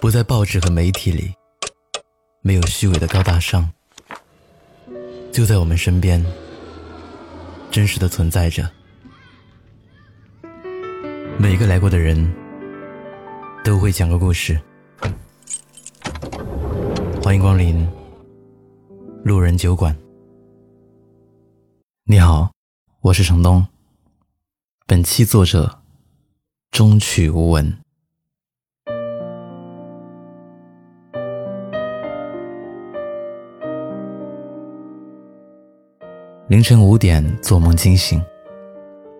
不在报纸和媒体里，没有虚伪的高大上，就在我们身边，真实的存在着。每个来过的人都会讲个故事。欢迎光临路人酒馆。你好，我是程东。本期作者终曲无闻。凌晨五点做梦惊醒，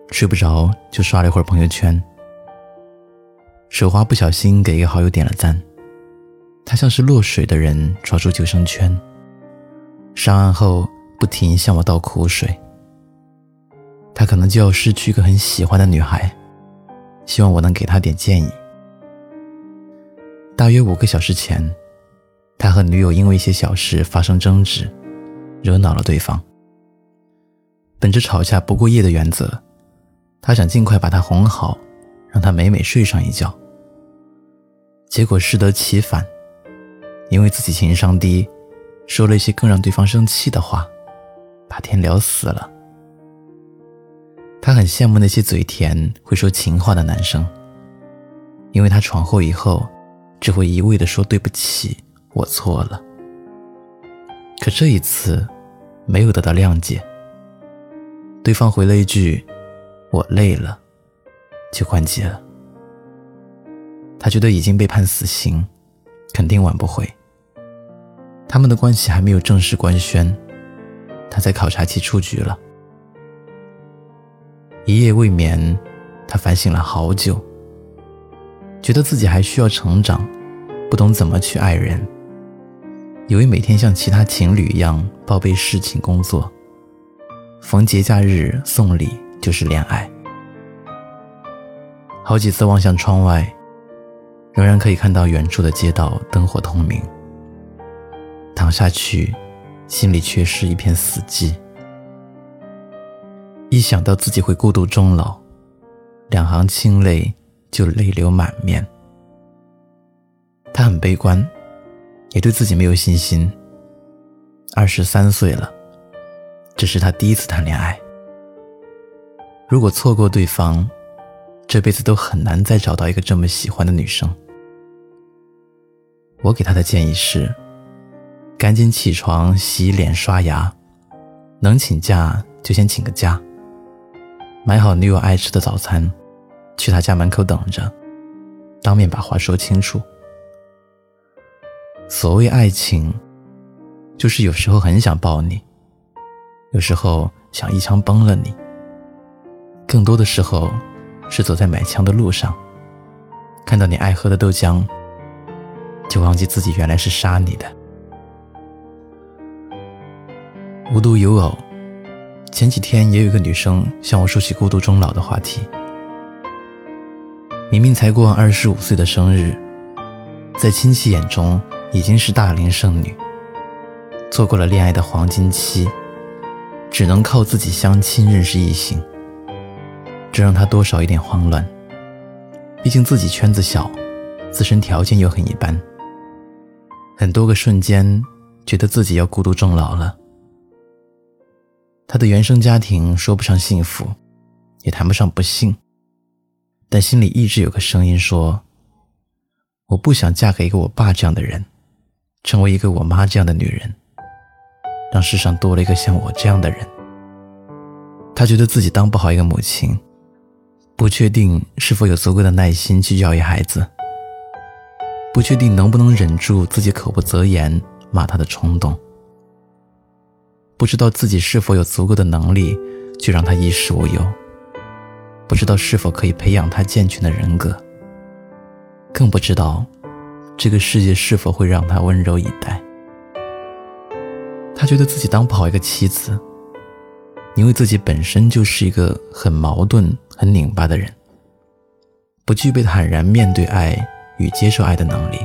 睡不着就刷了一会儿朋友圈。手滑不小心给一个好友点了赞，他像是落水的人抓住救生圈，上岸后不停向我倒苦水。他可能就要失去一个很喜欢的女孩，希望我能给他点建议。大约五个小时前，他和女友因为一些小事发生争执，惹恼了对方。本着吵架不过夜的原则，他想尽快把她哄好，让她美美睡上一觉。结果适得其反，因为自己情商低，说了一些更让对方生气的话，把天聊死了。他很羡慕那些嘴甜、会说情话的男生，因为他闯祸以后，只会一味的说对不起，我错了。可这一次，没有得到谅解。对方回了一句：“我累了，就关机了。”他觉得已经被判死刑，肯定挽不回。他们的关系还没有正式官宣，他在考察期出局了。一夜未眠，他反省了好久，觉得自己还需要成长，不懂怎么去爱人，以为每天像其他情侣一样报备事情、工作。逢节假日送礼就是恋爱。好几次望向窗外，仍然可以看到远处的街道灯火通明。躺下去，心里却是一片死寂。一想到自己会孤独终老，两行清泪就泪流满面。他很悲观，也对自己没有信心。二十三岁了。这是他第一次谈恋爱。如果错过对方，这辈子都很难再找到一个这么喜欢的女生。我给他的建议是：赶紧起床、洗脸、刷牙，能请假就先请个假。买好女友爱吃的早餐，去她家门口等着，当面把话说清楚。所谓爱情，就是有时候很想抱你。有时候想一枪崩了你，更多的时候是走在买枪的路上，看到你爱喝的豆浆，就忘记自己原来是杀你的。无独有偶，前几天也有一个女生向我说起孤独终老的话题。明明才过完二十五岁的生日，在亲戚眼中已经是大龄剩女，错过了恋爱的黄金期。只能靠自己相亲认识异性，这让他多少有点慌乱。毕竟自己圈子小，自身条件又很一般，很多个瞬间觉得自己要孤独终老了。他的原生家庭说不上幸福，也谈不上不幸，但心里一直有个声音说：“我不想嫁给一个我爸这样的人，成为一个我妈这样的女人。”让世上多了一个像我这样的人。他觉得自己当不好一个母亲，不确定是否有足够的耐心去教育孩子，不确定能不能忍住自己口不择言骂他的冲动，不知道自己是否有足够的能力去让他衣食无忧，不知道是否可以培养他健全的人格，更不知道这个世界是否会让他温柔以待。他觉得自己当不好一个妻子，因为自己本身就是一个很矛盾、很拧巴的人，不具备坦然面对爱与接受爱的能力，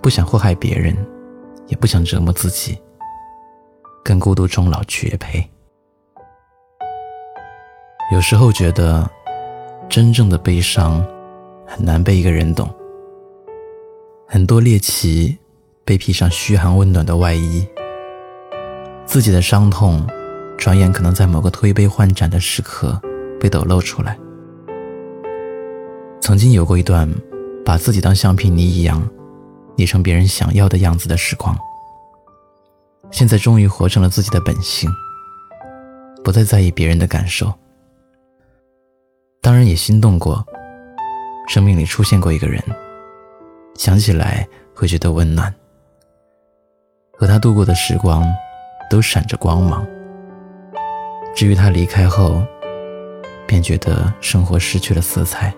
不想祸害别人，也不想折磨自己，跟孤独终老绝配。有时候觉得，真正的悲伤很难被一个人懂，很多猎奇被披上嘘寒问暖的外衣，自己的伤痛，转眼可能在某个推杯换盏的时刻被抖露出来。曾经有过一段，把自己当橡皮泥一样，捏成别人想要的样子的时光。现在终于活成了自己的本性，不再在意别人的感受。当然也心动过，生命里出现过一个人，想起来会觉得温暖。和他度过的时光，都闪着光芒。至于他离开后，便觉得生活失去了色彩。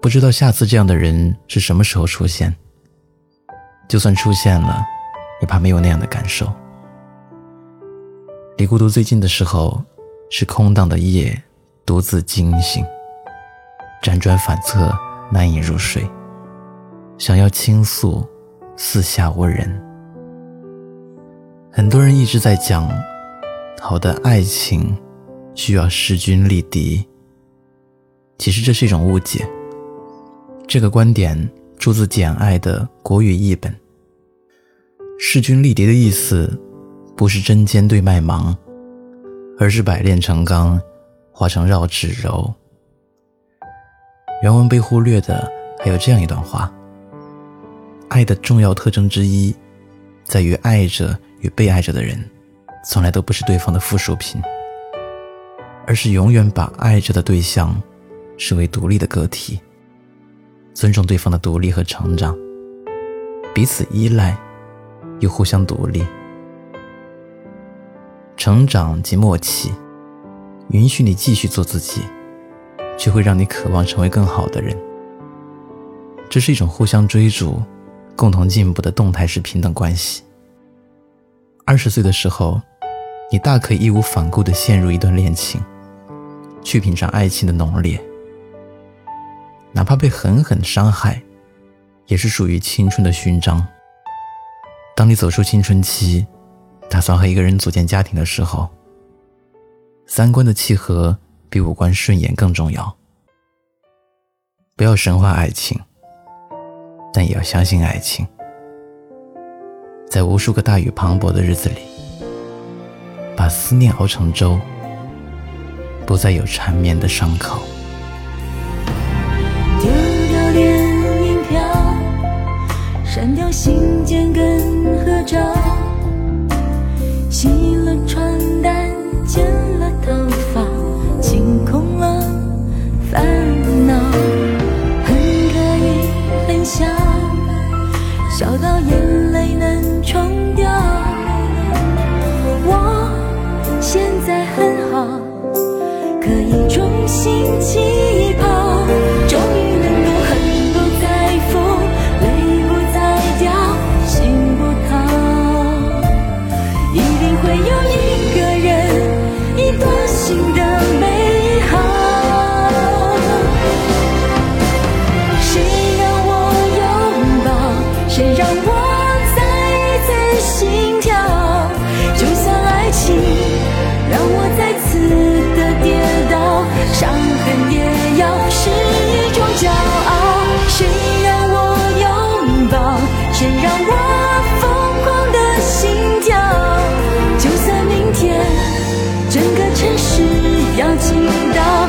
不知道下次这样的人是什么时候出现。就算出现了，也怕没有那样的感受。离孤独最近的时候，是空荡的夜，独自惊醒，辗转反侧，难以入睡。想要倾诉，四下无人。很多人一直在讲，好的爱情需要势均力敌。其实这是一种误解。这个观点出自《简爱》的国语译本。势均力敌的意思，不是针尖对麦芒，而是百炼成钢，化成绕指柔。原文被忽略的还有这样一段话：爱的重要特征之一，在于爱着与被爱着的人，从来都不是对方的附属品，而是永远把爱着的对象视为独立的个体。尊重对方的独立和成长，彼此依赖，又互相独立。成长即默契，允许你继续做自己，却会让你渴望成为更好的人。这是一种互相追逐、共同进步的动态式平等关系。二十岁的时候，你大可以义无反顾地陷入一段恋情，去品尝爱情的浓烈。哪怕被狠狠伤害，也是属于青春的勋章。当你走出青春期，打算和一个人组建家庭的时候，三观的契合比五官顺眼更重要。不要神话爱情，但也要相信爱情。在无数个大雨磅礴的日子里，把思念熬成粥，不再有缠绵的伤口。丢掉电影票删掉信件跟合照，洗了床单，剪了头发可以重新起情到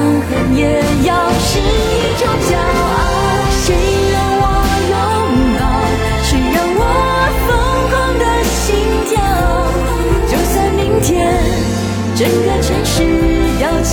伤痕也要是一种骄傲。谁让我拥抱？谁让我疯狂的心跳？就算明天整个城市要倾